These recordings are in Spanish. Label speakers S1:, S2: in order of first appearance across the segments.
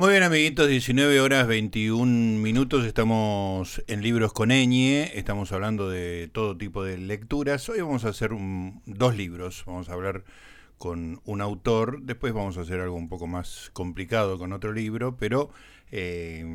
S1: Muy bien, amiguitos, 19 horas 21 minutos. Estamos en Libros con Eñe. Estamos hablando de todo tipo de lecturas. Hoy vamos a hacer dos libros. Vamos a hablar con un autor. Después vamos a hacer algo un poco más complicado con otro libro. Pero eh,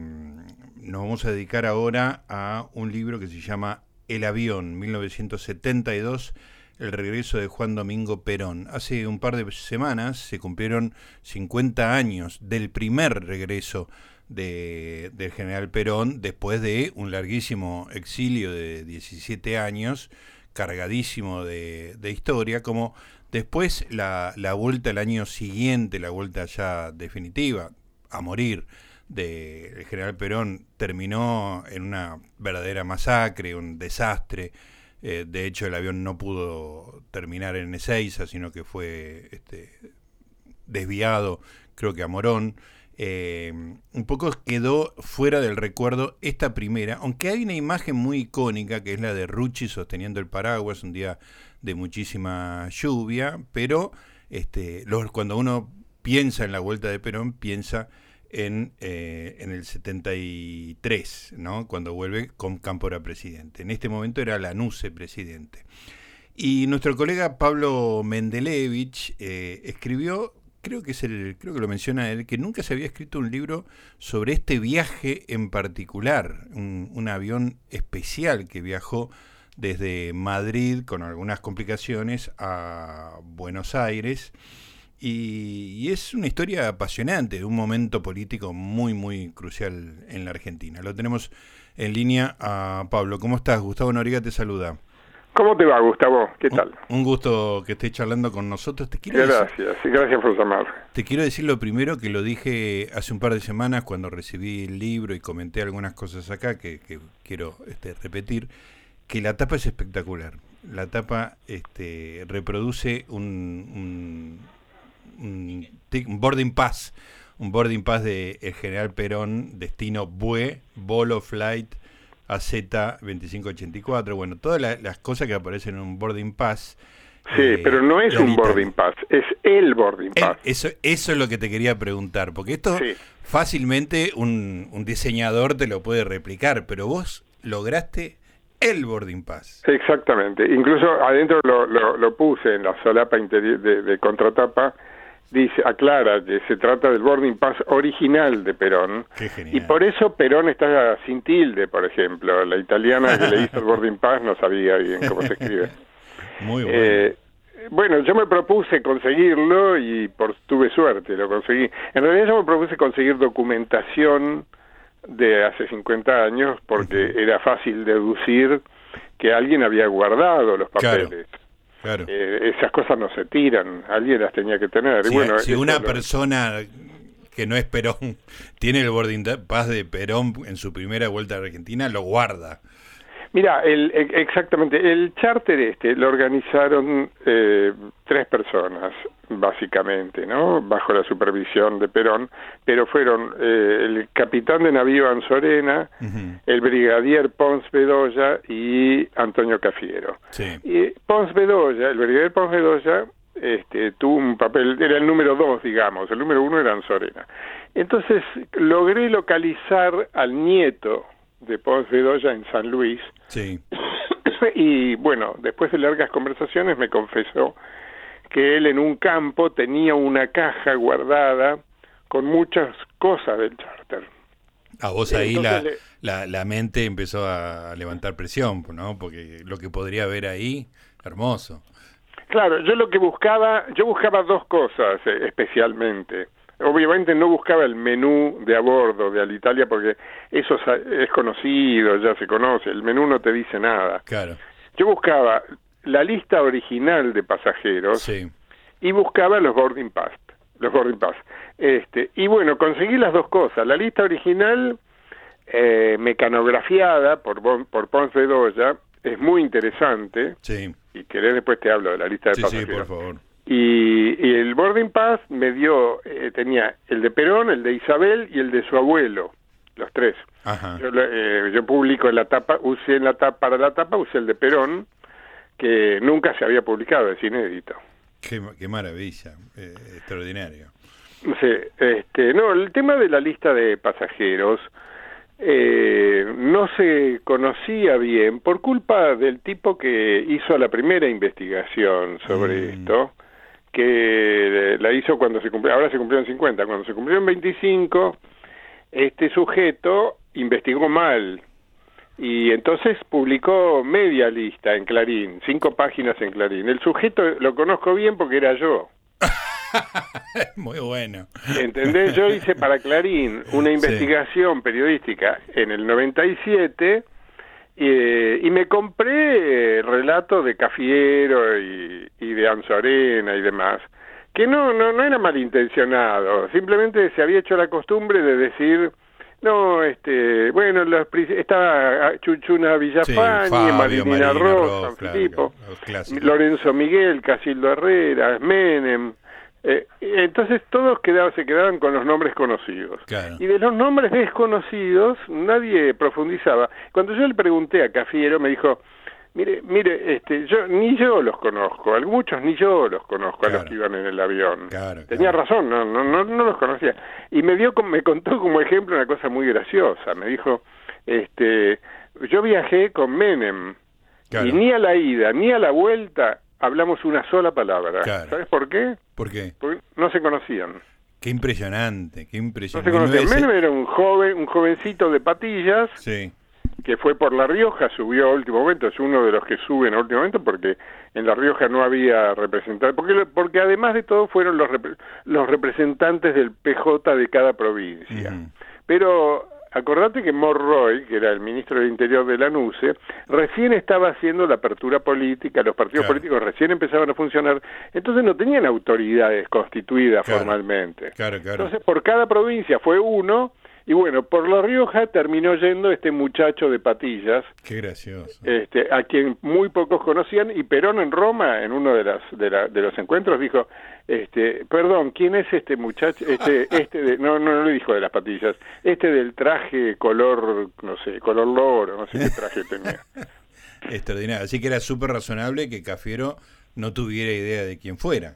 S1: nos vamos a dedicar ahora a un libro que se llama El avión, 1972 el regreso de Juan Domingo Perón. Hace un par de semanas se cumplieron 50 años del primer regreso de, del general Perón después de un larguísimo exilio de 17 años, cargadísimo de, historia, como después la, la, vuelta el año siguiente, la vuelta ya definitiva, a morir del general Perón, terminó en una verdadera masacre, un desastre eh, de hecho, el avión no pudo terminar en Ezeiza, sino que fue este, desviado, creo que a Morón. Eh, un poco quedó fuera del recuerdo esta primera, aunque hay una imagen muy icónica que es la de Rucci sosteniendo el paraguas un día de muchísima lluvia, pero este, cuando uno piensa en la vuelta de Perón, piensa en, eh, en el 73, ¿no? cuando vuelve con Cámpora presidente. En este momento era Lanuse presidente. Y nuestro colega Pablo Mendelevich eh, escribió, creo que, es el, creo que lo menciona él, que nunca se había escrito un libro sobre este viaje en particular, un, un avión especial que viajó desde Madrid con algunas complicaciones a Buenos Aires y, es una historia apasionante, de un momento político muy, muy crucial en la Argentina. Lo tenemos en línea a Pablo. ¿Cómo estás? Gustavo Noriga te saluda.
S2: ¿Cómo te va, Gustavo? ¿Qué tal?
S1: Un, gusto que estés charlando con nosotros.
S2: Te quiero gracias, gracias por llamar.
S1: Te quiero decir lo primero que lo dije hace un par de semanas cuando recibí el libro y comenté algunas cosas acá que, quiero este, repetir, que la tapa es espectacular. La tapa este, reproduce un un, boarding pass, un boarding pass de el general Perón, destino BUE, Bolo Flight AZ 2584, bueno, todas las cosas que aparecen en un boarding pass.
S2: Sí, eh, pero no es un boarding pass, es el boarding pass.
S1: eso, eso es lo que te quería preguntar, porque esto fácilmente un, un diseñador te lo puede replicar, pero vos lograste el boarding pass.
S2: Exactamente, incluso adentro lo, lo, puse en la solapa interior de contratapa dice, aclara que se trata del boarding pass original de Perón. Y por eso Perón está sin tilde, por ejemplo. La italiana que le hizo el boarding pass no sabía bien cómo se escribe.
S1: Muy bueno. Eh,
S2: bueno, yo me propuse conseguirlo y por, tuve suerte, lo conseguí. En realidad yo me propuse conseguir documentación de hace 50 años porque era fácil deducir que alguien había guardado los papeles. Eh, esas cosas no se tiran, alguien las tenía que tener.
S1: bueno, si una persona que no es Perón tiene el boarding pass de Perón en su primera vuelta a Argentina, lo guarda.
S2: Mira, el, e, exactamente, el charter este lo organizaron eh, tres personas, básicamente, ¿no? Bajo la supervisión de Perón, pero fueron eh, el capitán de navío Anzorena, el brigadier Pons Bedoya y Antonio Cafiero. Y Pons Bedoya, el brigadier Pons Bedoya, este, tuvo un papel, era el número dos, digamos, el número uno era Anzorena. Entonces logré localizar al nieto de Pons Bedoya en San Luis.
S1: Sí.
S2: y bueno, después de largas conversaciones me confesó que él en un campo tenía una caja guardada con muchas cosas del charter.
S1: A vos ahí la, la, la, mente empezó a levantar presión, ¿no? Porque lo que podría haber ahí, hermoso.
S2: Claro, yo lo que buscaba, yo buscaba dos cosas eh, especialmente. Obviamente no buscaba el menú de a bordo de Alitalia porque eso es conocido, ya se conoce, el menú no te dice nada.
S1: Claro.
S2: Yo buscaba la lista original de pasajeros y buscaba los boarding pass, los boarding pass. Este, y bueno, conseguí las dos cosas, la lista original eh, mecanografiada por por Ponce Bedoya es muy interesante.
S1: Sí.
S2: Y querés después te hablo de la lista de pasajeros.
S1: Sí, por favor.
S2: Y, el boarding pass me dio, eh, tenía el de Perón, el de Isabel y el de su abuelo, los tres. Yo, eh, yo publico en la tapa, usé en la tapa, para la tapa usé el de Perón, que nunca se había publicado, es inédito.
S1: Qué, qué maravilla, eh, extraordinario.
S2: Sí, este, no, el tema de la lista de pasajeros eh, no se conocía bien por culpa del tipo que hizo la primera investigación sobre
S1: Mm.
S2: esto, que la hizo cuando se cumplió, ahora se cumplieron 50, cuando se cumplieron 25, este sujeto investigó mal y entonces publicó media lista en Clarín, cinco páginas en Clarín. El sujeto lo conozco bien porque era yo.
S1: Muy bueno.
S2: ¿Entendés? Yo hice para Clarín una investigación periodística en el 97 eh, y me compré eh, relatos de Cafiero y, y de Anzorena y demás, que no, no, no era malintencionado, simplemente se había hecho la costumbre de decir, no, este, bueno, los, estaba Chuchuna Villafañe,
S1: Fabio,
S2: Marilina
S1: Marina
S2: Rosa,
S1: Ross, claro,
S2: Filipo. Lorenzo Miguel, Casildo Herrera, Menem. Eh, entonces todos quedaban, se quedaban con los nombres conocidos.
S1: Claro.
S2: Y de los nombres desconocidos nadie profundizaba. Cuando yo le pregunté a Cafiero me dijo, mire, mire, este, yo ni yo los conozco, muchos ni yo los conozco a los que iban en el avión.
S1: Claro,
S2: Tenía razón, no, no, no, no los conocía. Y me dio, me contó como ejemplo una cosa muy graciosa. Me dijo, este, yo viajé con Menem y ni a la ida ni a la vuelta hablamos una sola palabra.
S1: Claro.
S2: ¿Sabes por qué?
S1: ¿Por qué?
S2: Porque no se conocían.
S1: Qué impresionante, qué
S2: No
S1: impresionante.
S2: se conocían.
S1: 19
S2: Menem era un joven, un jovencito de patillas
S1: Sí,
S2: que fue por La Rioja, subió a último momento, es uno de los que suben a último momento porque en La Rioja no había representantes, porque, porque además de todo fueron los, repre- los representantes del PJ de cada provincia. Pero acordate que Morroy, que era el ministro del Interior de la NUCE, recién estaba haciendo la apertura política, los partidos
S1: Claro.
S2: políticos recién empezaban a funcionar, entonces no tenían autoridades constituidas
S1: Claro.
S2: formalmente.
S1: claro, claro.
S2: Entonces, por cada provincia fue uno, y bueno, por La Rioja terminó yendo este muchacho de patillas,
S1: Qué gracioso.
S2: este, a quien muy pocos conocían, y Perón en Roma, en uno de, las, de, la- de los encuentros, dijo, este, perdón, ¿quién es este muchacho? Este, este de, no, no, no le dijo de las patillas, este del traje color, no sé, color loro, no sé qué traje tenía.
S1: Extraordinario. Así que era súper razonable que Cafiero no tuviera idea de quién fuera.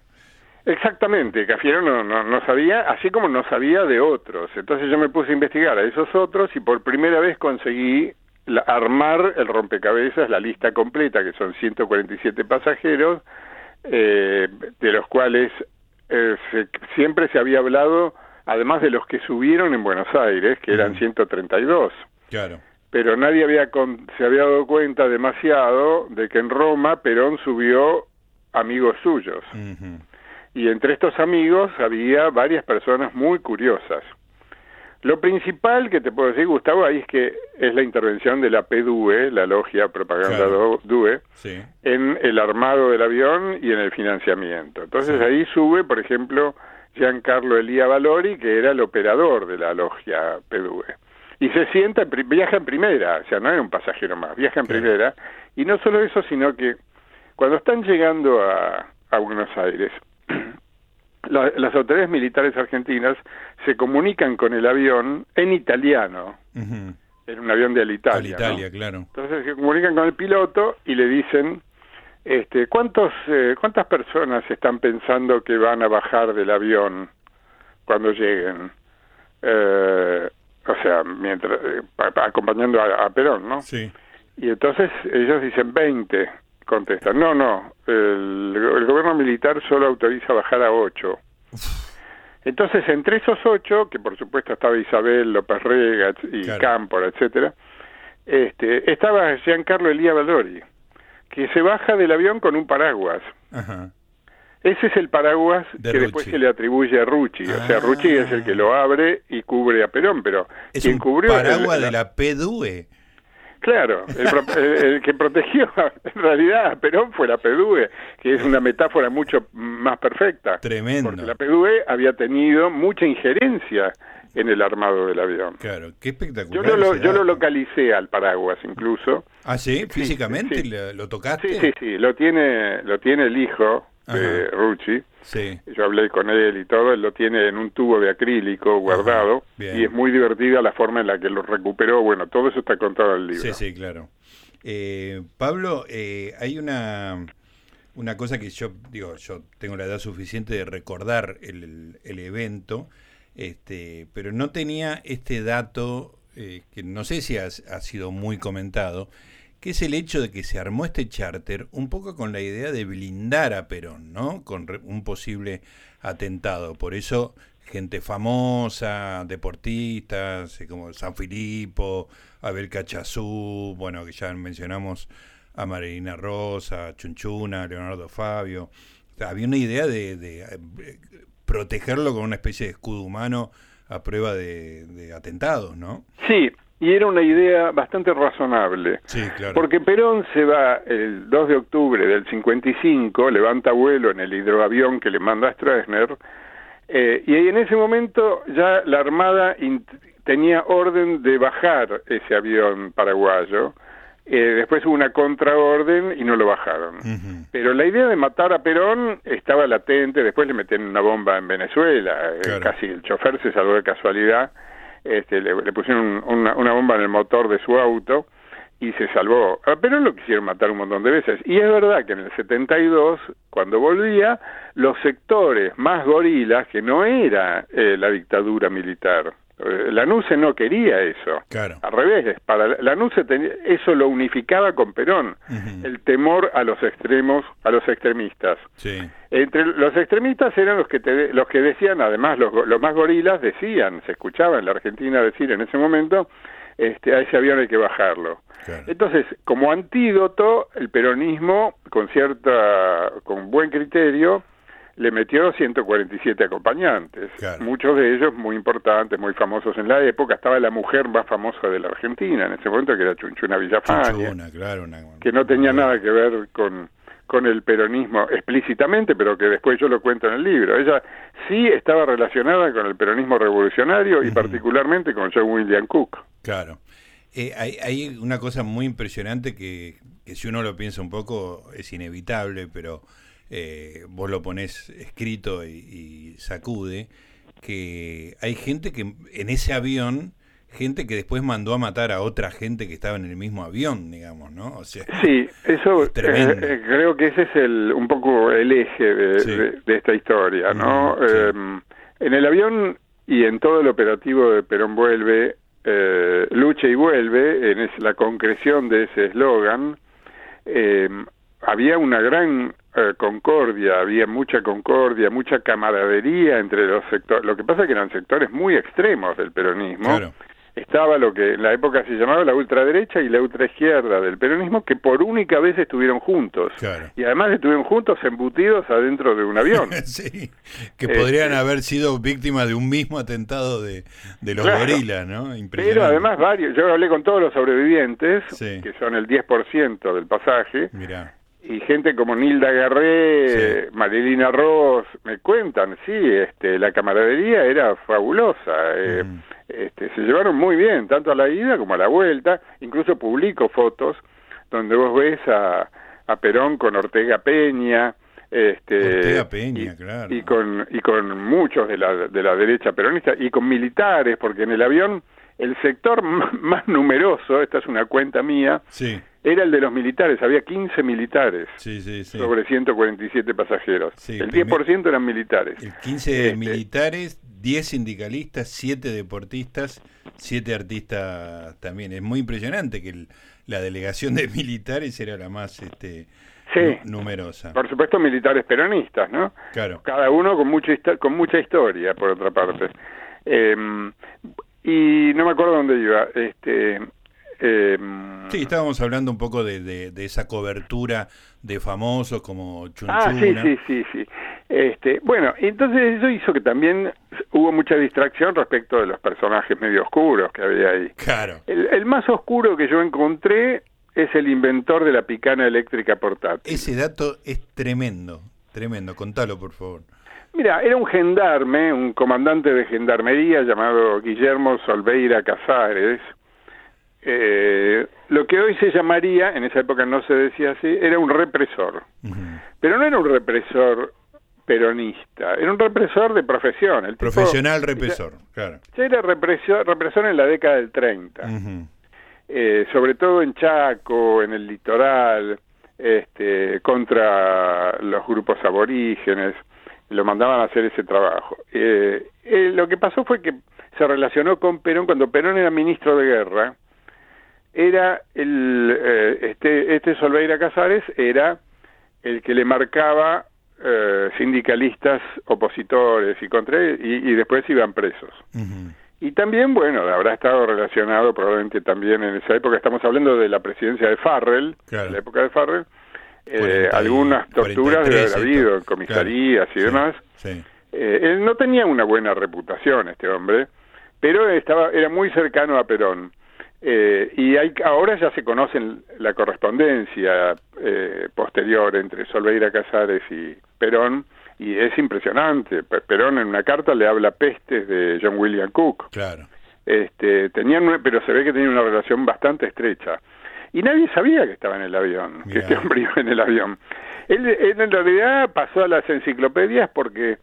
S2: Exactamente, Cafiero no, no, no sabía, así como no sabía de otros. Entonces yo me puse a investigar a esos otros y por primera vez conseguí la- armar el rompecabezas, la lista completa, que son 147 pasajeros, eh, de los cuales eh, se- siempre se había hablado, además de los que subieron en Buenos Aires, que eran
S1: Ujú.
S2: 132
S1: Claro.
S2: pero nadie había con- se había dado cuenta demasiado de que en Roma Perón subió amigos suyos. Y entre estos amigos había varias personas muy curiosas. Lo principal que te puedo decir, Gustavo, ahí es que es la intervención de la PDUE, la logia propaganda
S1: Claro.
S2: DUE,
S1: Sí.
S2: en el armado del avión y en el financiamiento. Entonces
S1: Sí.
S2: ahí sube, por ejemplo, Giancarlo Elía Valori, que era el operador de la logia PDUE. Y se sienta, viaja en primera, o sea, no era un pasajero más, viaja en
S1: Claro.
S2: primera. Y no solo eso, sino que cuando están llegando a, a Buenos Aires, la- las autoridades militares argentinas se comunican con el avión en italiano,
S1: Ujú.
S2: en un avión de Alitalia. ¿no?
S1: Alitalia, claro.
S2: Entonces se comunican con el piloto y le dicen, este, ¿cuántos, eh, ¿cuántas personas están pensando que van a bajar del avión cuando lleguen? Eh, o sea, mientras eh, pa- pa- acompañando a, a Perón, ¿no?
S1: Sí.
S2: Y entonces ellos dicen 20, contestan. No, no, el, el gobierno militar solo autoriza bajar a 8. Entonces, entre esos ocho, que por supuesto estaba Isabel López Rega y
S1: Claro.
S2: Cámpora, etcétera, este, estaba Giancarlo Elía Valori, que se baja del avión con un paraguas.
S1: Ajá.
S2: Ese es el paraguas
S1: De
S2: que después se le atribuye a Rucci. O sea,
S1: Ah.
S2: Rucci es el que lo abre y cubre a Perón, pero
S1: Es
S2: quien
S1: un
S2: cubrió
S1: paraguas
S2: el-
S1: de la PDUE.
S2: Claro, el, pro- el- el que protegió en realidad a Perón fue la PDUE, que es una metáfora mucho más perfecta.
S1: Tremendo.
S2: Porque la PDUE había tenido mucha injerencia en el armado del avión.
S1: Claro, qué
S2: Yo
S1: espectacular.
S2: lo, lo- yo lo localicé al paraguas incluso.
S1: Ah, sí, físicamente
S2: sí.
S1: ¿Lo, lo tocaste.
S2: Sí, sí, sí, lo tiene, lo tiene el hijo de
S1: Ajá.
S2: Rucci.
S1: Sí.
S2: Yo hablé con él y todo, él lo tiene en un tubo de acrílico guardado y es muy divertida la forma en la que lo recuperó. Bueno, todo eso está contado en el libro.
S1: Sí, sí, claro. Eh, Pablo, eh, hay una una cosa que yo digo, yo tengo la edad suficiente de recordar el, el, evento, este, pero no tenía este dato eh, que no sé si ha, sido muy comentado, que es el hecho de que se armó este charter un poco con la idea de blindar a Perón, ¿no? Con un posible atentado. Por eso gente famosa, deportistas, eh, como San Filipo, Abel Cachazú, bueno, que ya mencionamos a Marilina Rosa, Chunchuna, Leonardo Fabio. había una idea de, eh, protegerlo con una especie de escudo humano a prueba de atentados, ¿no?
S2: Sí, y era una idea bastante razonable.
S1: Sí, claro.
S2: Porque Perón se va el 2 de octubre del 55, levanta vuelo en el hidroavión que le manda a Stroessner, eh, y en ese momento ya la Armada tenía orden de bajar ese avión paraguayo, eh, después hubo una contraorden y no lo bajaron. Pero la idea de matar a Perón estaba latente, después le metieron una bomba en Venezuela, eh, casi el chofer se salvó de casualidad, este, le, pusieron una, bomba en el motor de su auto y se salvó. A Perón lo quisieron matar un montón de veces. Y es verdad que en el 72, cuando volvía, los sectores más gorilas, que no era eh, la dictadura militar, eh, la NUCE no quería eso.
S1: Claro.
S2: Al revés, para la NUCE eso lo unificaba con Perón, el temor a los extremos, a los extremistas.
S1: Sí.
S2: Entre los extremistas eran los que los que decían, además los, los más gorilas decían, se escuchaba en la Argentina decir en ese momento, este, a ese avión hay que bajarlo. Entonces, como antídoto, el peronismo, con cierta, con buen criterio, le metió 147 acompañantes, muchos de ellos muy importantes, muy famosos en la época. Estaba la mujer más famosa de la Argentina en ese momento, que era Chunchuna Villafaña, que no tenía nada que ver con, con el peronismo explícitamente, pero que después yo lo cuento en el libro. Ella sí estaba relacionada con el peronismo revolucionario y particularmente con John William Cook.
S1: Claro. Eh, hay, hay, una cosa muy impresionante que, que si uno lo piensa un poco es inevitable, pero eh, vos lo pones escrito y, sacude, que hay gente que en ese avión, gente que después mandó a matar a otra gente que estaba en el mismo avión, digamos, ¿no? O sea,
S2: sí, eso eh, eh, creo que ese es el un poco el eje de, esta historia, ¿no? Em, en el avión y en todo el operativo de Perón Vuelve, lucha y vuelve, en la concreción de ese eslogan, em, había una gran eh, concordia, había mucha concordia, mucha camaradería entre los sectores. Lo que pasa es que eran sectores muy extremos del peronismo. Estaba lo que en la época se llamaba la ultraderecha y la ultraizquierda del peronismo, que por única vez estuvieron juntos. Y además estuvieron juntos embutidos adentro de un avión.
S1: sí, que podrían este, haber sido víctimas de un mismo atentado de, de los gorilas, ¿no?
S2: Pero además varios, yo hablé con todos los sobrevivientes, que son el 10% del pasaje.
S1: Mirá
S2: y gente como Nilda Garré, Marilina Ross, me cuentan, sí, este, la camaradería era fabulosa, eh, este, se llevaron muy bien, tanto a la ida como a la vuelta, incluso publico fotos donde vos ves a, a Perón con Ortega Peña, este,
S1: Ortega Peña, claro.
S2: y con y con muchos de la de la derecha peronista y con militares, porque en el avión el sector más numeroso, esta es una cuenta mía,
S1: sí
S2: era el de los militares, había 15 militares
S1: sí, sí,
S2: sobre 147 pasajeros. el 10% eran militares.
S1: El 15 este, militares, 10 sindicalistas, 7 deportistas, 7 artistas también. Es muy impresionante que la delegación de militares era la más este, numerosa.
S2: Por supuesto, militares peronistas, ¿no?
S1: Claro.
S2: Cada uno con, mucha con mucha historia, por otra parte. Em, y no me acuerdo dónde iba. Este,
S1: eh, sí, estábamos hablando un poco de, de, esa cobertura de famosos como Chunchuna.
S2: Ah, sí, sí, sí, sí. Este, bueno, entonces eso hizo que también hubo mucha distracción respecto de los personajes medio oscuros que había ahí.
S1: Claro.
S2: El, el más oscuro que yo encontré es el inventor de la picana eléctrica portátil.
S1: Ese dato es tremendo, tremendo. Contalo, por favor.
S2: Mira, era un gendarme, un comandante de gendarmería llamado Guillermo Solveira Casares, eh, lo que hoy se llamaría, en esa época no se decía así, era un represor. Pero no era un represor peronista, era un represor de profesión. El
S1: Profesional represor, claro.
S2: Era represor, represor en la década del 30, eh, sobre todo en Chaco, en el litoral. este, contra los grupos aborígenes, lo mandaban a hacer ese trabajo. Eh, eh, lo que pasó fue que se relacionó con Perón cuando Perón era ministro de guerra, era el eh, este este Solveira Casares era el que le marcaba eh, sindicalistas opositores y contra y, y después iban presos. Y también, bueno, habrá estado relacionado probablemente también en esa época, estamos hablando de la presidencia de Farrell, la época de Farrell, eh, algunas torturas de haber habido en comisarías y demás. Eh, él no tenía una buena reputación, este hombre, pero estaba era muy cercano a Perón. Eh, y hay, ahora ya se conocen la correspondencia eh, posterior entre Solveira Casares y Perón, y es impresionante. Perón en una carta le habla pestes de John William Cook.
S1: Claro.
S2: Este, tenían, pero se ve que tenía una relación bastante estrecha. Y nadie sabía que estaba en el avión, que este hombre iba en el avión. Él, él en realidad pasó a las enciclopedias porque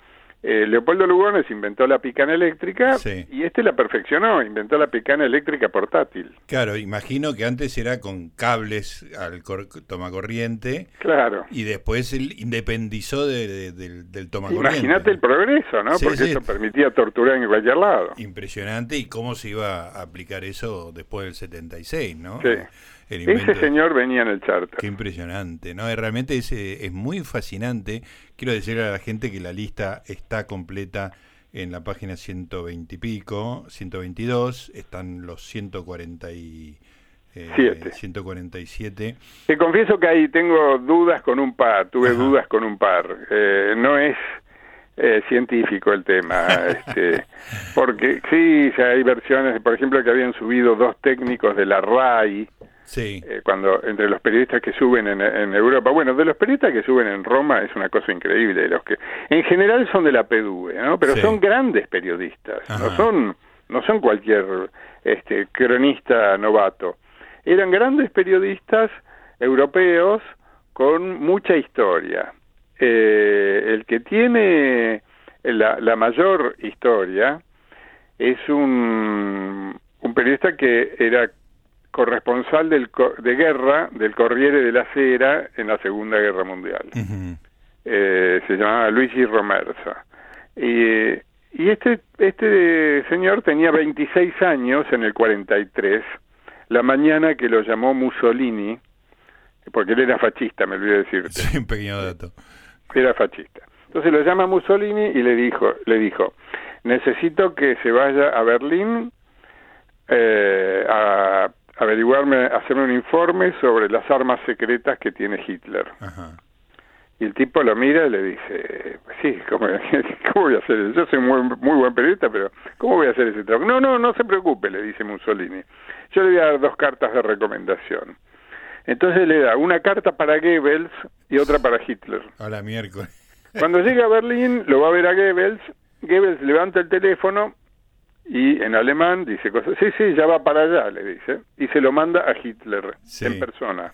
S2: eh, Leopoldo Lugones inventó la picana eléctrica y este la perfeccionó, inventó la picana eléctrica portátil.
S1: Claro, imagino que antes era con cables al tomacorriente.
S2: Claro.
S1: Y después él independizó del, del tomacorriente.
S2: Imagínate el progreso, ¿no? Porque eso permitía torturar en cualquier lado.
S1: Impresionante y cómo se iba a aplicar eso después del 76, ¿no?
S2: Sí. Ese señor venía en el charter.
S1: Qué impresionante, ¿no? Realmente es, es muy fascinante. Quiero decirle a la gente que la lista está completa en la página 120 y pico, 122, están los 140 y, eh, 147.
S2: Te confieso que ahí tengo dudas con un par, tuve dudas con un par. Eh, no es eh, científico el tema, este, porque sí, hay versiones, por ejemplo, que habían subido dos técnicos de la RAI,
S1: Sí.
S2: Eh, cuando entre los periodistas que suben en, Europa, bueno, de los periodistas que suben en Roma es una cosa increíble, los que en general son de la PDUE, ¿no? Pero son grandes periodistas, no son no son cualquier este cronista novato. Eran grandes periodistas europeos con mucha historia. Eh, el que tiene la, la mayor historia es un, un periodista que era corresponsal del, de guerra del Corriere de la Sera en la Segunda Guerra Mundial. eh, se llamaba Luigi Romerza. Y, y este, este señor tenía 26 años en el 43, la mañana que lo llamó Mussolini, porque él era fascista, me olvidé decirte.
S1: Sí, un pequeño dato.
S2: Era fascista. Entonces lo llama Mussolini y le dijo, le dijo, necesito que se vaya a Berlín eh, a averiguarme, hacerme un informe sobre las armas secretas que tiene Hitler. Y el tipo lo mira y le dice, sí, ¿cómo, voy a hacer eso? Yo soy muy, muy buen periodista, pero ¿cómo voy a hacer ese trabajo? No, no, no se preocupe, le dice Mussolini. Yo le voy a dar dos cartas de recomendación. Entonces le da una carta para Goebbels y otra para Hitler.
S1: A la miércoles.
S2: Cuando llega a Berlín, lo va a ver a Goebbels. Goebbels levanta el teléfono y en alemán dice cosas, sí, sí, ya va para allá, le dice, y se lo manda a Hitler en persona.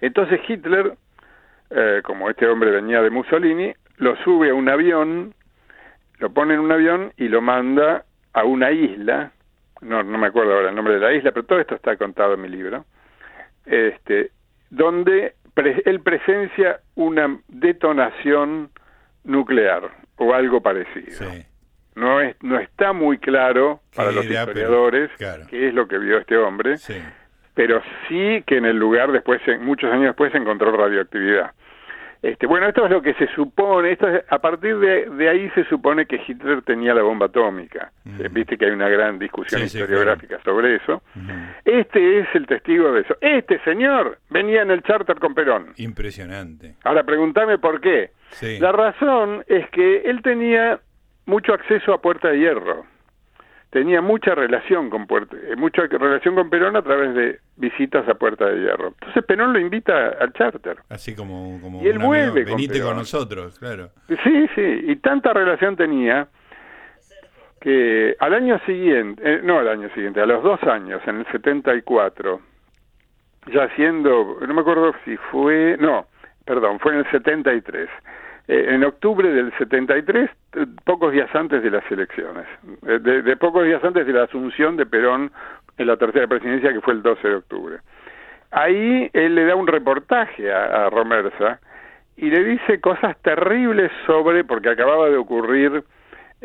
S2: Entonces Hitler, eh, como este hombre venía de Mussolini, lo sube a un avión, lo pone en un avión y lo manda a una isla, no, no me acuerdo ahora el nombre de la isla, pero todo esto está contado en mi libro, este, donde él presencia una detonación nuclear o algo parecido. No, es, no está muy claro para los historiadores qué es lo que vio este hombre, pero sí que en el lugar después, muchos años después, se encontró radioactividad. Este, bueno, esto es lo que se supone, esto a partir de, ahí se supone que Hitler tenía la bomba atómica. Eh, viste que hay una gran discusión historiográfica sobre eso. Este es el testigo de eso. Este señor venía en el charter con Perón.
S1: Impresionante.
S2: Ahora pregúntame por qué. La razón es que él tenía mucho acceso a Puerta de Hierro. Tenía mucha relación con Puerta, eh, mucha relación con Perón a través de visitas a Puerta de Hierro. Entonces Perón lo invita al charter.
S1: Así como, como
S2: y él vuelve
S1: venite con, nosotros, claro.
S2: Sí, sí, y tanta relación tenía que al año siguiente, eh, no al año siguiente, a los dos años, en el 74, ya siendo, no me acuerdo si fue, no, perdón, fue en el 73, eh, en octubre del 73, eh, pocos días antes de las elecciones, eh, de, pocos días antes de la asunción de Perón en la tercera presidencia, que fue el 12 de octubre. ahí él le da un reportaje a, a Romersa y le dice cosas terribles sobre, porque acababa de ocurrir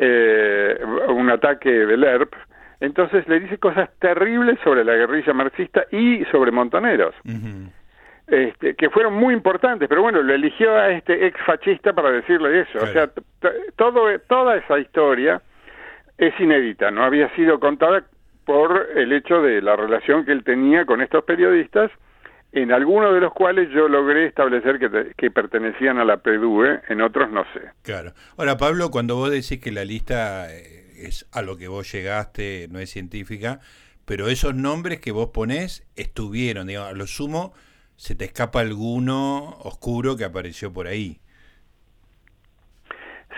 S2: eh, un ataque del ERP, entonces le dice cosas terribles sobre la guerrilla marxista y sobre Montoneros, este, que fueron muy importantes, pero bueno, lo eligió a este ex fascista para decirle eso. O sea, todo, toda esa historia es inédita, no había sido contada por el hecho de la relación que él tenía con estos periodistas en algunos de los cuales yo logré establecer que, que pertenecían a la PDUE, en otros no sé.
S1: Claro. Ahora, Pablo, cuando vos decís que la lista eh, es a lo que vos llegaste, no es científica, pero esos nombres que vos ponés estuvieron, digamos, a lo sumo se te escapa alguno oscuro que apareció por ahí.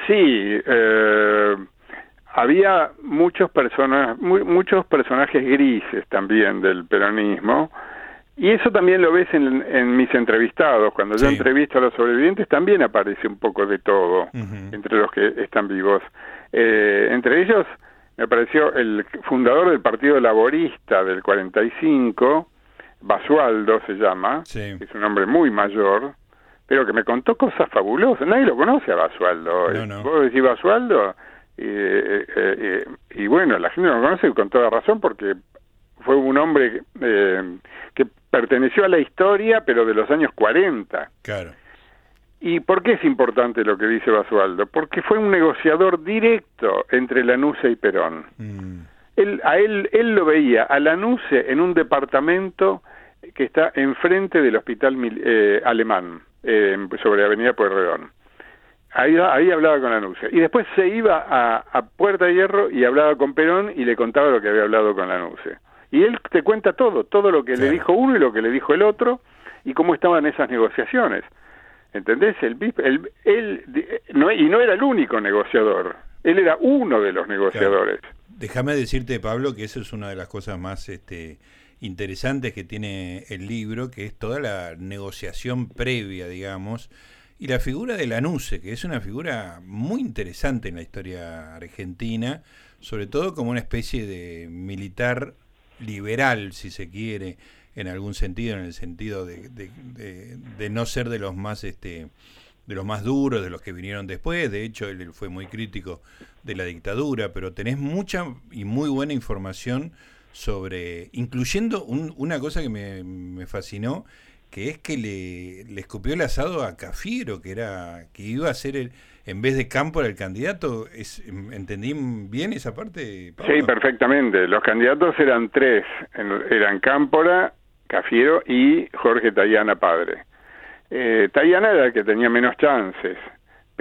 S2: Sí, eh, había muchos personas, muchos personajes grises también del peronismo y eso también lo ves en, mis entrevistados. Cuando yo entrevisto a los sobrevivientes también aparece un poco de todo entre los que están vivos. Eh, entre ellos me apareció el fundador del Partido Laborista del 45, Basualdo se llama, es un hombre muy mayor, pero que me contó cosas fabulosas. Nadie lo conoce a Basualdo. ¿Vos decís Basualdo? Eh, eh, y bueno, la gente lo conoce con toda razón porque fue un hombre eh, que perteneció a la historia, pero de los años 40.
S1: Claro.
S2: ¿Y por qué es importante lo que dice Basualdo? Porque fue un negociador directo entre Lanusse y Perón. Mm. Él, a él, él lo veía a Lanusse en un departamento que está enfrente del hospital eh, alemán, eh, sobre Avenida Pueyrredón. Ahí, ahí hablaba con Lanusse. Y después se iba a, a Puerta de Hierro y hablaba con Perón y le contaba lo que había hablado con Lanusse y él te cuenta todo, todo lo que le dijo uno y lo que le dijo el otro y cómo estaban esas negociaciones. ¿Entendés? El, el, él, no, y no era el único negociador, él era uno de los negociadores.
S1: Déjame decirte, Pablo, que eso es una de las cosas más este, interesantes que tiene el libro, que es toda la negociación previa, digamos, y la figura de Lanuse, que es una figura muy interesante en la historia argentina, sobre todo como una especie de militar liberal, si se quiere, en algún sentido, en el sentido de, de, no ser de los más este de los más duros, de los que vinieron después, de hecho él fue muy crítico de la dictadura, pero tenés mucha y muy buena información sobre, incluyendo una cosa que me, me fascinó, que es que le, le, escupió el asado a Cafiero, que era que iba a ser el, en vez de Cámpora el candidato. Es, ¿Entendí bien esa parte?
S2: Sí, perfectamente. Los candidatos eran tres, eran Cámpora, Cafiero y Jorge Tayana padre. Eh, Tayana era el que tenía menos chances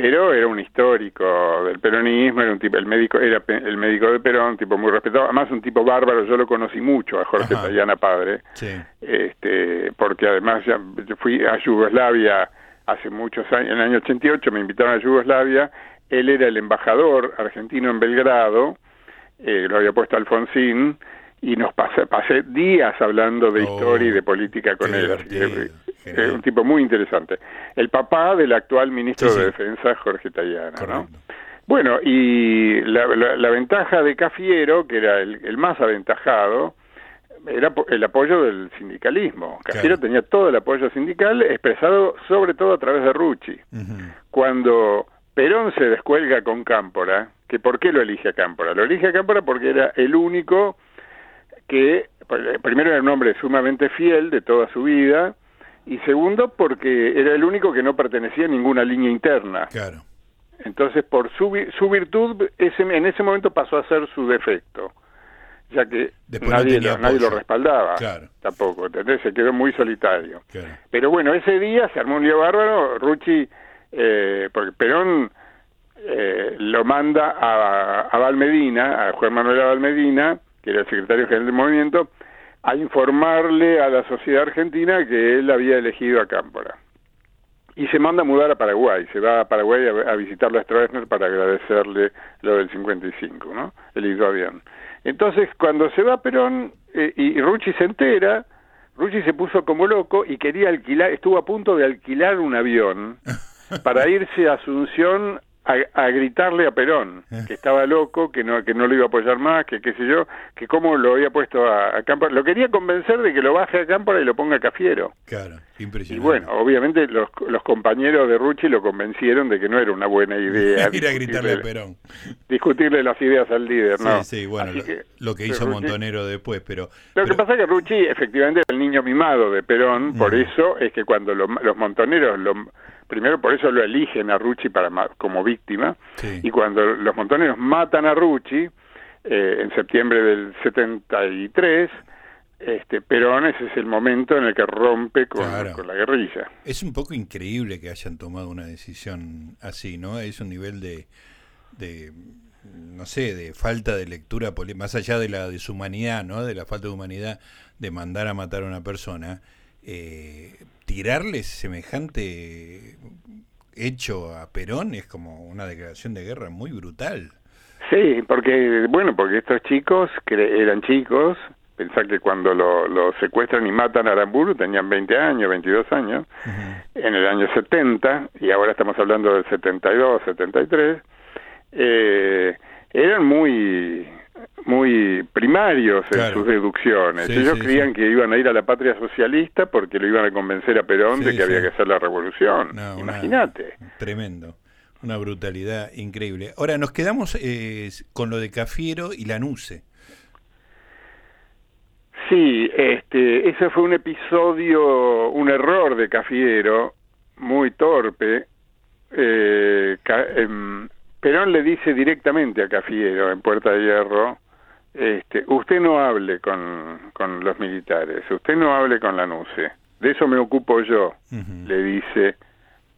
S2: pero era un histórico del peronismo, era un tipo, el médico, era el médico de Perón, tipo muy respetado, además un tipo bárbaro, yo lo conocí mucho a Jorge Tayana padre, este, porque además ya fui a Yugoslavia hace muchos años, en el año 88 me invitaron a Yugoslavia, él era el embajador argentino en Belgrado, eh, lo había puesto Alfonsín, y nos pasé, pasé días hablando de oh, historia y de política con él. Es un tipo muy interesante. El papá del actual ministro de Defensa, Jorge Tayana, ¿no? Bueno, y la, la, ventaja de Cafiero, que era el, más aventajado, era el apoyo del sindicalismo. Cafiero tenía todo el apoyo sindical expresado sobre todo a través de Rucci. Cuando Perón se descuelga con Cámpora, que ¿por qué lo elige a Cámpora? Lo elige a Cámpora porque era el único que, primero era un hombre sumamente fiel de toda su vida, y segundo porque era el único que no pertenecía a ninguna línea interna.
S1: Claro.
S2: Entonces, por su, su virtud, ese, en ese momento pasó a ser su defecto, ya que nadie, lo, nadie lo respaldaba claro. tampoco, ¿entendés? Se quedó muy solitario. Pero bueno, ese día se armó un lío bárbaro, Rucci, eh, porque Perón eh, lo manda a, a Valmedina, a Juan Manuel Valmedina, que era el secretario general del movimiento, a informarle a la sociedad argentina que él había elegido a Cámpora. Y se manda a mudar a Paraguay, se va a Paraguay a, visitarlo a Stroessner para agradecerle lo del 55, ¿no? El hizo bien. Entonces, cuando se va Perón eh, y, y Rucci se entera, Rucci se puso como loco y quería alquilar, estuvo a punto de alquilar un avión para irse a Asunción a, gritarle a Perón
S1: Eh.
S2: que estaba loco, que no que no lo iba a apoyar más, que qué sé yo, que cómo lo había puesto a, a Cámpora. Lo quería convencer de que lo baje a Cámpora y lo ponga a Cafiero.
S1: Claro,
S2: Y
S1: impresionante.
S2: bueno, obviamente los, los compañeros de Rucci lo convencieron de que no era una buena idea
S1: Ir a gritarle a Perón.
S2: discutirle las ideas al líder, ¿no?
S1: Sí, sí, bueno, lo,
S2: que-
S1: lo que
S2: pero
S1: hizo
S2: Rucci-
S1: Montonero después, pero...
S2: Lo que pasa es que Rucci efectivamente era el niño mimado de Perón, por
S1: Mm.
S2: eso es que cuando lo- los montoneros, lo, primero por eso lo eligen a Rucci para como víctima,
S1: Sí.
S2: y cuando los montoneros matan a Rucci, eh, en septiembre del 73, este, Perón ese es el momento en el que rompe con,
S1: Claro.
S2: con la guerrilla.
S1: Es un poco increíble que hayan tomado una decisión así, ¿no? Es un nivel de, de no sé, de falta de lectura, más allá de la deshumanidad, ¿no? De la falta de humanidad de mandar a matar a una persona, eh, tirarle semejante hecho a Perón es como una declaración de guerra muy brutal.
S2: Sí, porque, bueno, porque estos chicos, que eran chicos, pensar que cuando lo, lo secuestran y matan a Aramburu tenían 20 años, 22 años, en el año 70, y ahora estamos hablando del 72, 73, eh, eran muy muy primarios en sus deducciones.
S1: Sí,
S2: Ellos
S1: sí,
S2: creían
S1: sí.
S2: que iban a ir a la patria socialista porque lo iban a convencer a Perón de que había que hacer la revolución.
S1: No,
S2: Imagínate.
S1: Tremendo. Una brutalidad increíble. Ahora, nos quedamos eh, con lo de Cafiero y Lanuse.
S2: Sí, este, ese fue un episodio, un error de Cafiero, muy torpe. Eh, Ca- em, Perón le dice directamente a Cafiero en Puerta de Hierro, este, usted no hable con, con los militares, usted no hable con la NUCE, de eso me ocupo yo, le dice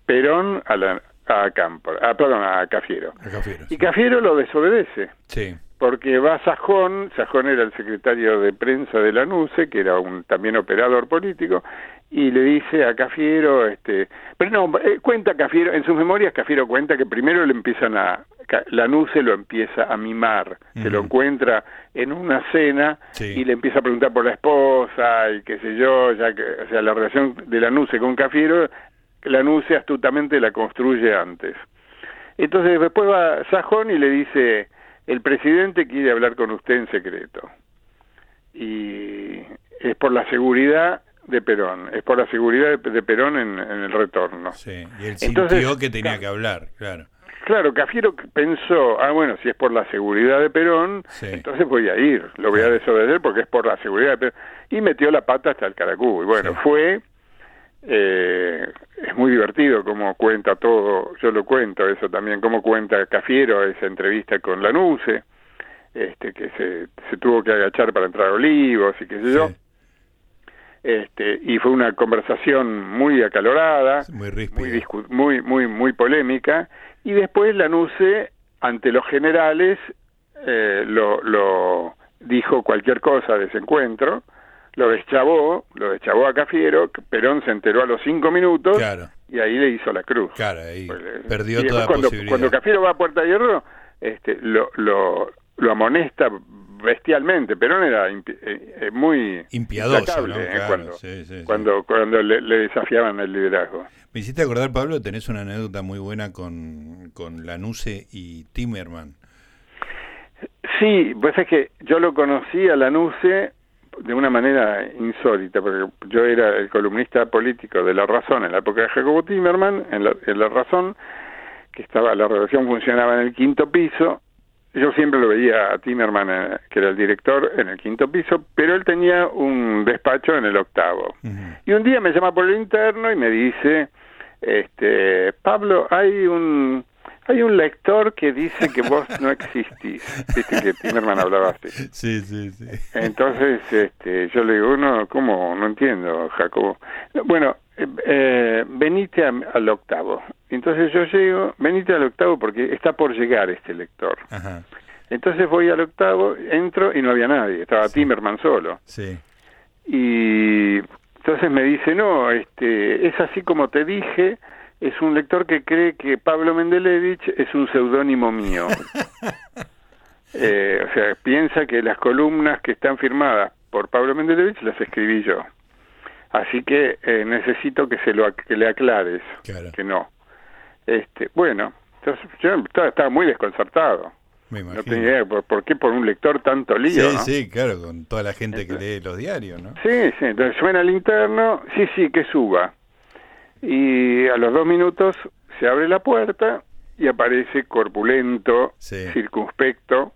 S2: Perón a, la, a Cámpora, ah, perdón, a Cafiero.
S1: A Cafiero.
S2: Y. Cafiero lo desobedece
S1: Sí,
S2: porque va Sajón, Sajón era el secretario de prensa de la NUCE, que era un también operador político, y le dice a Cafiero, este, pero no, eh, cuenta Cafiero, en sus memorias Cafiero cuenta que primero le empiezan a, ca- la NUCE lo empieza a mimar, se lo encuentra en una cena
S1: Sí.
S2: y le empieza a preguntar por la esposa y qué sé yo, ya que, o sea, la relación de la NUCE con Cafiero, la NUCE astutamente la construye antes. Entonces después va Sajón y le dice, el presidente quiere hablar con usted en secreto. Y es por la seguridad de Perón, es por la seguridad de, Perón en, en el retorno.
S1: sí. Y él
S2: Entonces,
S1: sintió que tenía que hablar, claro.
S2: Claro, Cafiero pensó, ah, bueno, si es por la seguridad de Perón,
S1: Sí.
S2: entonces voy a ir, lo voy a desobedecer porque es por la seguridad de Perón. Y metió la pata hasta el caracú. Y bueno,
S1: Sí.
S2: fue, eh, es muy divertido cómo cuenta todo, yo lo cuento eso también, cómo cuenta Cafiero esa entrevista con Lanusse, este, que se, se tuvo que agachar para entrar a Olivos y qué sé yo.
S1: Sí.
S2: Este, y fue una conversación muy acalorada
S1: Muy
S2: muy, muy muy muy polémica. Y después Lanuse ante los generales eh, lo, lo dijo cualquier cosa de ese encuentro lo deschavó lo deschavó a Cafiero Perón se enteró a los cinco minutos
S1: Claro,
S2: y ahí le hizo la cruz.
S1: Claro, ahí
S2: Pues, eh,
S1: perdió
S2: y
S1: toda
S2: cuando,
S1: posibilidad.
S2: cuando Cafiero va a Puerta de Hierro este lo lo lo amonesta bestialmente Perón era impi- eh, eh, muy
S1: Impiadoso,
S2: eh,
S1: Claro,
S2: cuando
S1: sí, sí, sí.
S2: cuando cuando le, le desafiaban el liderazgo
S1: Me hiciste acordar, Pablo, tenés una anécdota muy buena con, con Lanuse y Timerman.
S2: Sí, pues es que yo lo conocí a Lanuse de una manera insólita, porque yo era el columnista político de La Razón en la época de Jacobo Timerman, en La, en la Razón, que estaba la redacción funcionaba en el quinto piso. Yo siempre lo veía a Timerman, que era el director, en el quinto piso, pero él tenía un despacho en el octavo. Y un día me llama por el interno y me dice, este, Pablo, hay un hay un lector que dice que vos no existís. Viste que Timerman hablaba así.
S1: Sí, sí, sí.
S2: Entonces, este, yo le digo, no, ¿cómo? No entiendo, Jacobo. Bueno, eh, eh, venite a- al octavo. Entonces yo llego, venite al octavo porque está por llegar este lector.
S1: Ajá,
S2: Entonces voy al octavo, entro y no había nadie, estaba Timerman solo.
S1: sí.
S2: Y entonces me dice, no, este, es así como te dije, es un lector que cree que Pablo Mendelevich es un seudónimo mío. Eh, o sea, piensa que las columnas que están firmadas por Pablo Mendelevich las escribí yo. Así que eh, necesito que se lo que le aclares
S1: Claro.
S2: que no. Este, bueno, Entonces, yo estaba, muy desconcertado.
S1: Me
S2: no tenía idea por, qué por un lector tanto lío.
S1: Sí, sí, claro, con toda la gente que lee los diarios, ¿no?
S2: Sí, sí, entonces suena el interno, sí, sí, que suba. Y a los dos minutos se abre la puerta y aparece corpulento, circunspecto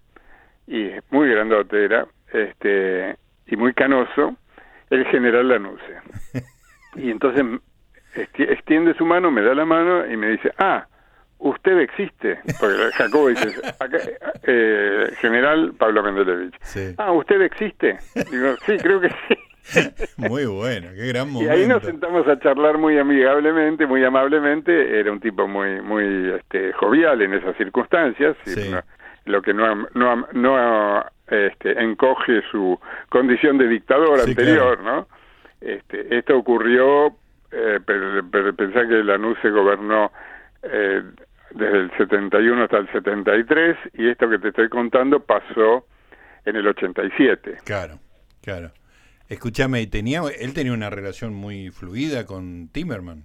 S2: y muy grandote era, este, y muy canoso, el general Lanuse. y entonces extiende su mano, me da la mano y me dice, ah, usted existe. Porque Jacobo dice, eh, general Pablo Mendelevich. Ah, usted existe. Digo, sí, creo que sí.
S1: muy bueno, qué gran momento.
S2: Y ahí nos sentamos a charlar muy amigablemente, muy amablemente. Era un tipo muy muy este, jovial en esas circunstancias. lo que no, no, no este, encoge su condición de dictador anterior, ¿no? Este, esto ocurrió, eh, pensar que Lanús se gobernó eh, desde el 71 hasta el 73 y esto que te estoy contando pasó en el 87.
S1: Claro, claro. Escúchame, tenía, él tenía una relación muy fluida con Timerman.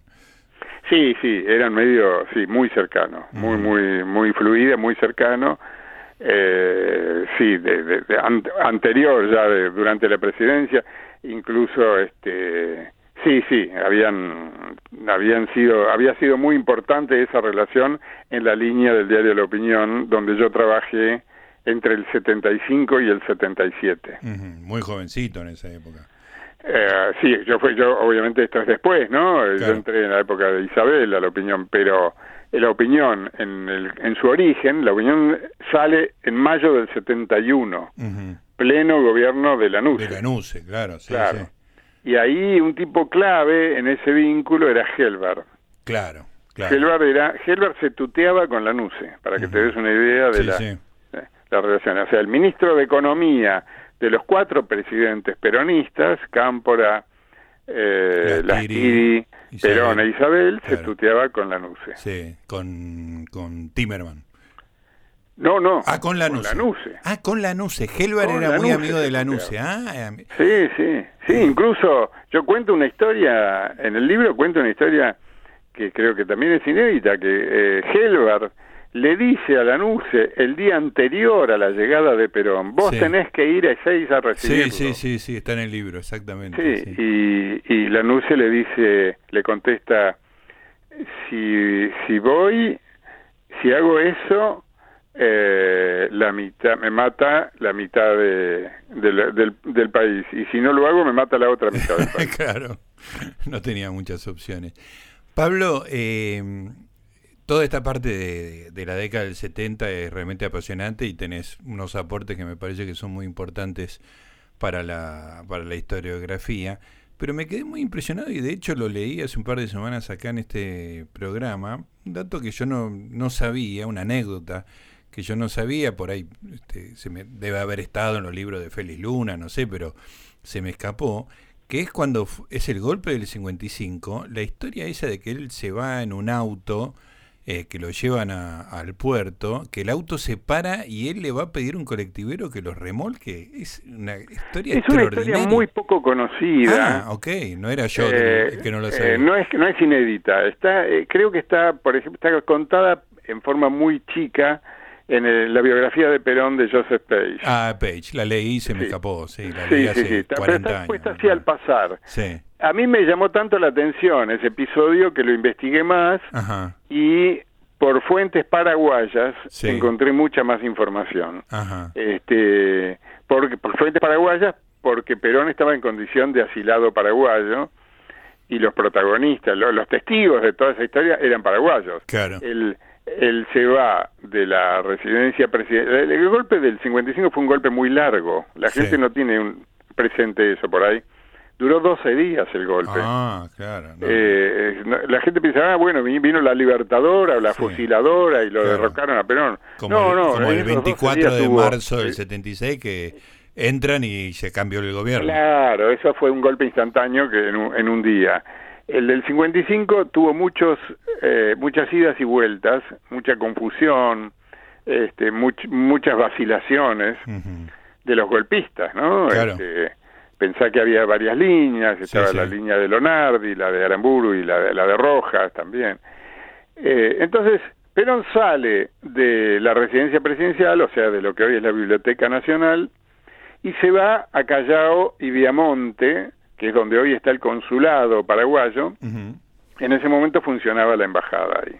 S2: Sí, sí, eran medio, sí, muy cercano, muy, muy, muy fluida, muy cercano eh, sí, de, anterior ya de, durante la presidencia, incluso este sí, sí, habían habían sido había sido muy importante esa relación en la línea del diario La Opinión, donde yo trabajé entre el 75 y el 77.
S1: Muy jovencito en esa época.
S2: Eh, sí, yo fui yo obviamente esto es después, ¿no? Yo entré en la época de Isabel a La Opinión, pero la opinión en, el, en su origen, la opinión sale en mayo del 71, pleno gobierno de Lanuse.
S1: De Lanuse, claro, sí,
S2: claro. Y ahí un tipo clave en ese vínculo era Helvar.
S1: Claro, claro.
S2: Helvar, era, Helvar se tuteaba con Lanuse, para que te des una idea de la, la relación. O sea, el ministro de Economía de los cuatro presidentes peronistas, Cámpora, eh, Lastiri, Perón e Isabel, se tuteaba con Lanuse.
S1: Sí, con, con Timerman.
S2: No, no.
S1: Ah, con Lanuse. Ah, con Lanuse. Helber era muy amigo de Lanuse. Ah,
S2: sí, sí. Sí, incluso yo cuento una historia, en el libro cuento una historia que creo que también es inédita, que eh, Helber le dice a Lanuse el día anterior a la llegada de Perón, vos tenés que ir a seis a recibirlo.
S1: Sí, sí, sí, sí, está en el libro, exactamente.
S2: Sí, Y, y Lanuse le dice, le contesta, si, si voy, si hago eso, eh, la mitad, me mata la mitad de, del, del país, y si no lo hago, me mata la otra mitad del país.
S1: claro, no tenía muchas opciones. Pablo, eh, toda esta parte de, la década del 70 es realmente apasionante y tenés unos aportes que me parece que son muy importantes para la, para la historiografía. Pero me quedé muy impresionado y de hecho lo leí hace un par de semanas acá en este programa. Un dato que yo no, no sabía, una anécdota que yo no sabía, por ahí este, se me debe haber estado en los libros de Félix Luna, no sé, pero se me escapó, que es cuando es el golpe del 55, la historia esa de que él se va en un auto eh, que lo llevan al puerto, que el auto se para y él le va a pedir un colectivero que los remolque. Es una historia
S2: Es una historia muy poco conocida.
S1: Ah, ok, no era yo el que no lo eh, sabía.
S2: no, es, no es inédita, está, eh, creo que está, por ejemplo, está contada en forma muy chica en la biografía de Perón de Joseph Page.
S1: Ah, Page, la leí y se me escapó, sí, la leí hace sí, 40
S2: Pero está así al pasar. Sí. A mí me llamó tanto la atención ese episodio que lo investigué más y por fuentes paraguayas encontré mucha más información. Este, por, por fuentes paraguayas, porque Perón estaba en condición de asilado paraguayo y los protagonistas, los, testigos de toda esa historia eran paraguayos.
S1: Claro.
S2: El, él se va de la residencia presidencial. El, golpe del 55 fue un golpe muy largo. La gente no tiene un presente eso por ahí. Duró 12 días el golpe.
S1: Ah, claro.
S2: Eh, la gente piensa, ah, bueno, vino la Libertadora o la fusiladora y lo derrocaron a Perón.
S1: Como no, el, no. Como el 24 de marzo del 76 que entran y se cambió el gobierno.
S2: Claro, eso fue un golpe instantáneo que en un, en un día. El del 55 tuvo muchos, eh, muchas idas y vueltas, mucha confusión, este, muchas vacilaciones de los golpistas, ¿no?
S1: Claro.
S2: Este, pensá que había varias líneas, estaba la línea de Lonardi, la de Aramburu y la de, la de Rojas también. Eh, entonces, Perón sale de la residencia presidencial, o sea, de lo que hoy es la Biblioteca Nacional, y se va a Callao y Viamonte, que es donde hoy está el consulado paraguayo. En ese momento funcionaba la embajada ahí.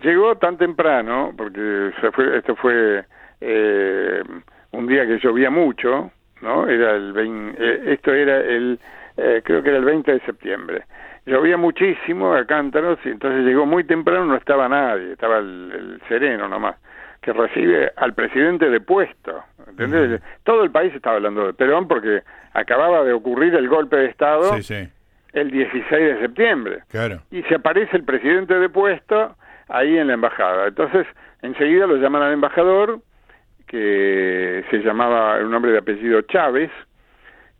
S2: Llegó tan temprano, porque fue, esto fue eh, un día que llovía mucho, ¿no? Era el eh, esto era el, eh, creo que era el 20 de septiembre. Llovía muchísimo a cántaros y entonces llegó muy temprano, no estaba nadie, estaba el, sereno nomás, que recibe al presidente de puesto. ¿entendés? Todo el país estaba hablando de Perón porque acababa de ocurrir el golpe de Estado el 16 de septiembre.
S1: Claro.
S2: Y se aparece el presidente de puesto ahí en la embajada. Entonces, enseguida lo llaman al embajador, que se llamaba un hombre de apellido Chávez,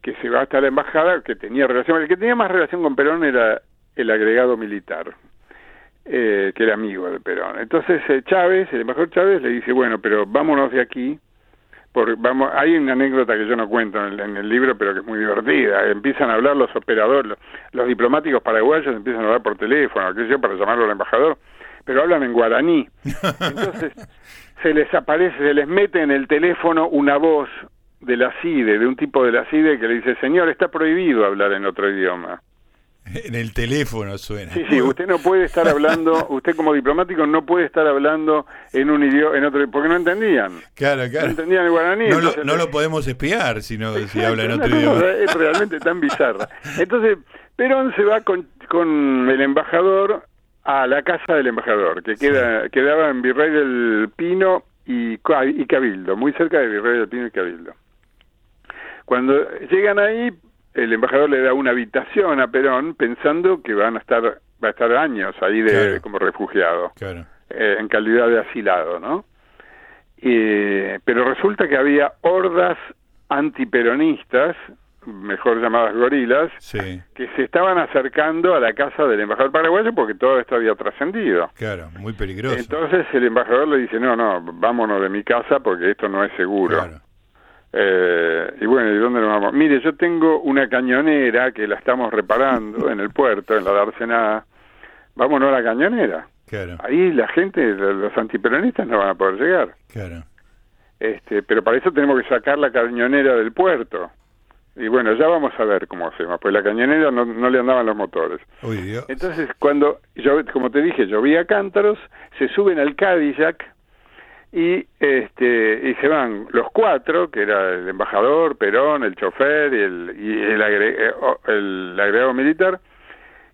S2: que se va hasta la embajada, que tenía relación, el que tenía más relación con Perón era el agregado militar, eh, que era amigo de Perón. Entonces eh, Chávez, el embajador Chávez, le dice, bueno, pero vámonos de aquí, por, vamos, hay una anécdota que yo no cuento en el, libro, pero que es muy divertida. Empiezan a hablar los operadores, los, diplomáticos paraguayos empiezan a hablar por teléfono, qué sé yo, para llamarlo al embajador, pero hablan en guaraní. Entonces se les aparece, se les mete en el teléfono una voz de la CIDE, de un tipo de la CIDE que le dice, señor, está prohibido hablar en otro idioma.
S1: En el teléfono suena.
S2: Sí, sí, usted no puede estar hablando, usted como diplomático no puede estar hablando en un idioma, en otro, porque no entendían.
S1: Claro, claro.
S2: No entendían el guaraní.
S1: No, lo, no lo, podemos espiar si, no, si habla en otro idioma.
S2: es realmente tan bizarra. Entonces, Perón se va con, con el embajador a la casa del embajador, que queda, quedaba en Virrey del Pino y, y Cabildo, muy cerca de Virrey del Pino y Cabildo. Cuando llegan ahí, el embajador le da una habitación a Perón pensando que van a estar va a estar años ahí de como refugiado eh, en calidad de asilado no pero resulta que había hordas antiperonistas mejor llamadas gorilas que se estaban acercando a la casa del embajador paraguayo porque todo esto había trascendido.
S1: Claro muy peligroso.
S2: Entonces el embajador le dice no no vámonos de mi casa porque esto no es seguro claro. Eh, y bueno, ¿y dónde nos vamos? Mire, yo tengo una cañonera que la estamos reparando en el puerto, en la Darcenada. Vámonos a la cañonera.
S1: Claro.
S2: Ahí la gente, los antiperonistas no van a poder llegar.
S1: Claro.
S2: Este, pero para eso tenemos que sacar la cañonera del puerto. Y bueno, ya vamos a ver cómo hacemos, pues la cañonera no, no le andaban los motores. Entonces, cuando, yo, como te dije, llovía cántaros, se suben al Cadillac, y este y se van los cuatro que era el embajador Perón el chofer y el y el, eh, el agregado militar.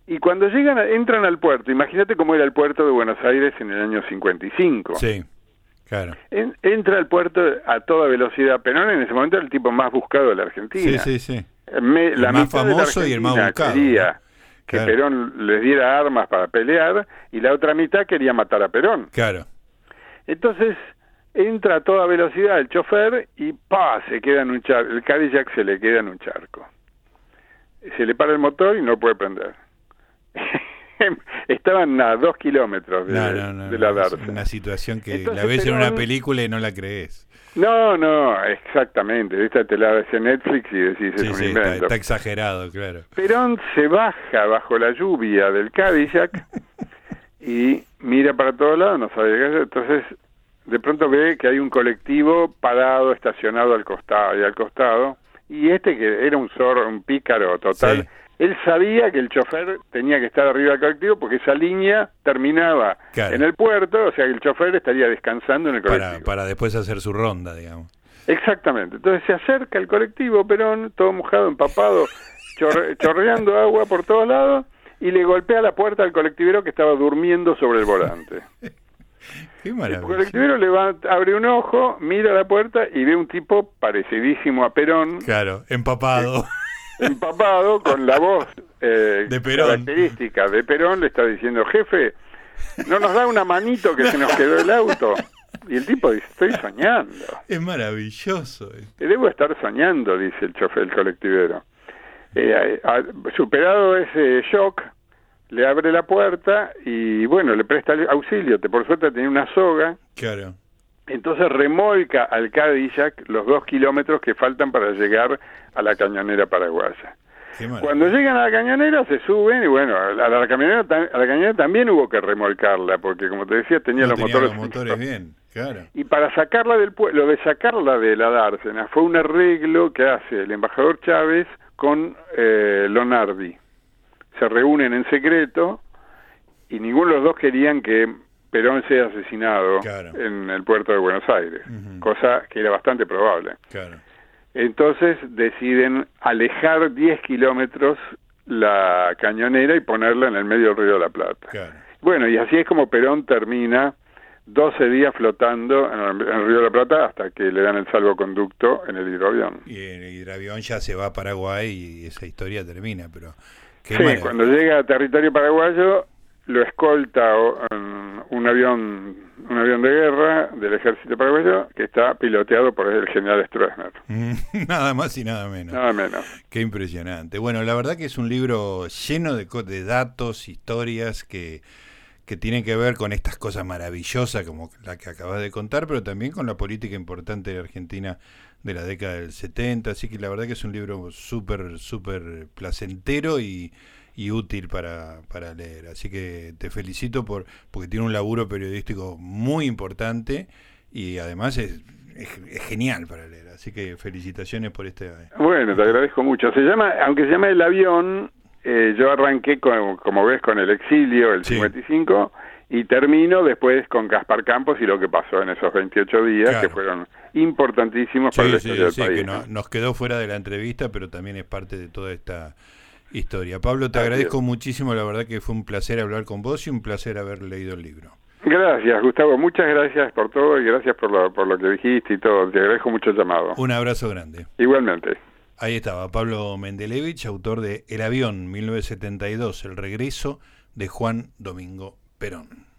S2: Y cuando llegan entran al puerto imagínate cómo era el puerto de Buenos Aires en el año 55
S1: sí claro.
S2: Entra al puerto a toda velocidad Perón en ese momento era el tipo más buscado de la Argentina.
S1: Sí sí sí.
S2: El
S1: más famoso y el más buscado
S2: quería que Perón les diera armas para pelear y la otra mitad quería matar a Perón.
S1: Claro
S2: entonces entra a toda velocidad el chofer y ¡pa! se queda en un charco, el Cadillac se le queda en un charco. Se le para el motor y no puede prender. Estaban a dos kilómetros de, la Darza.
S1: una situación que la ves en una película y no la crees.
S2: No, no, exactamente. Esta te la ves en Netflix y decís es un invento.
S1: Está, está, exagerado, claro.
S2: Perón se baja bajo la lluvia del Cadillac y mira para todos lados, no sabe qué hacer. Entonces de pronto ve que hay un colectivo parado, estacionado al costado y al costado, y este que era un zorro, un pícaro total, él sabía que el chofer tenía que estar arriba del colectivo porque esa línea terminaba en el puerto, o sea que el chofer estaría descansando en el colectivo.
S1: Para, para después hacer su ronda, digamos.
S2: Exactamente. Entonces se acerca el colectivo Perón, todo mojado, empapado, chorreando agua por todos lados, y le golpea la puerta al colectivero que estaba durmiendo sobre el volante.
S1: Qué maravilla. El
S2: colectivero levanta, abre un ojo, mira la puerta y ve un tipo parecidísimo a Perón.
S1: Claro, empapado.
S2: Eh, empapado, con la voz
S1: eh, de Perón.
S2: característica de Perón, le está diciendo, jefe, ¿no nos da una manito que se nos quedó el auto? Y el tipo dice, estoy soñando.
S1: Es maravilloso.
S2: Debo estar soñando, dice el chofer, el colectivero. Eh, superado ese shock, le abre la puerta y bueno, le presta auxilio. Por suerte tenía una soga.
S1: Claro.
S2: Entonces remolca al Cadillac los dos kilómetros que faltan para llegar a la cañonera paraguaya. Cuando llegan a la cañonera se suben y bueno, a la, cañonera, a la cañonera también hubo que remolcarla porque como te decía tenía los motores
S1: los motores bien, claro.
S2: Y para sacarla del lo de sacarla de la dársena fue un arreglo que hace el embajador Chávez con eh, Lonardi. Se reúnen en secreto y ninguno de los dos querían que Perón sea asesinado en el puerto de Buenos Aires, cosa que era bastante probable. Entonces deciden alejar 10 kilómetros la cañonera y ponerla en el medio del río de la Plata. Bueno, y así es como Perón termina 12 días flotando en el, río de la Plata hasta que le dan el salvoconducto en el hidroavión.
S1: Y el hidroavión ya se va a Paraguay y esa historia termina, pero...
S2: sí, cuando llega a territorio paraguayo lo escolta un avión un avión de guerra del ejército paraguayo que está piloteado por el general Stroessner.
S1: nada más y nada menos.
S2: Nada menos.
S1: Qué impresionante. Bueno, la verdad que es un libro lleno de, de datos, historias que, que tienen que ver con estas cosas maravillosas como la que acabas de contar, pero también con la política importante de Argentina de la década del 70. Así que la verdad que es un libro súper, súper placentero y útil para, leer. Así que te felicito por porque tiene un laburo periodístico muy importante y además es, es, genial para leer. Así que felicitaciones por este.
S2: Bueno, te agradezco mucho. Se llama, aunque se llama El Avión, eh, yo arranqué, con, como ves, con El Exilio, el 55, y termino después con Gaspar Campos y lo que pasó en esos 28 días, que fueron importantísimos para la historia del país.
S1: que nos quedó fuera de la entrevista, pero también es parte de toda esta historia. Pablo, te agradezco muchísimo, la verdad que fue un placer hablar con vos y un placer haber leído el libro.
S2: Gracias, Gustavo. Muchas gracias por todo y gracias por lo, por lo que dijiste y todo. Te agradezco mucho el llamado.
S1: Un abrazo grande.
S2: Igualmente.
S1: Ahí estaba Pablo Mendelevich, autor de El avión 1972, El regreso de Juan Domingo Perón.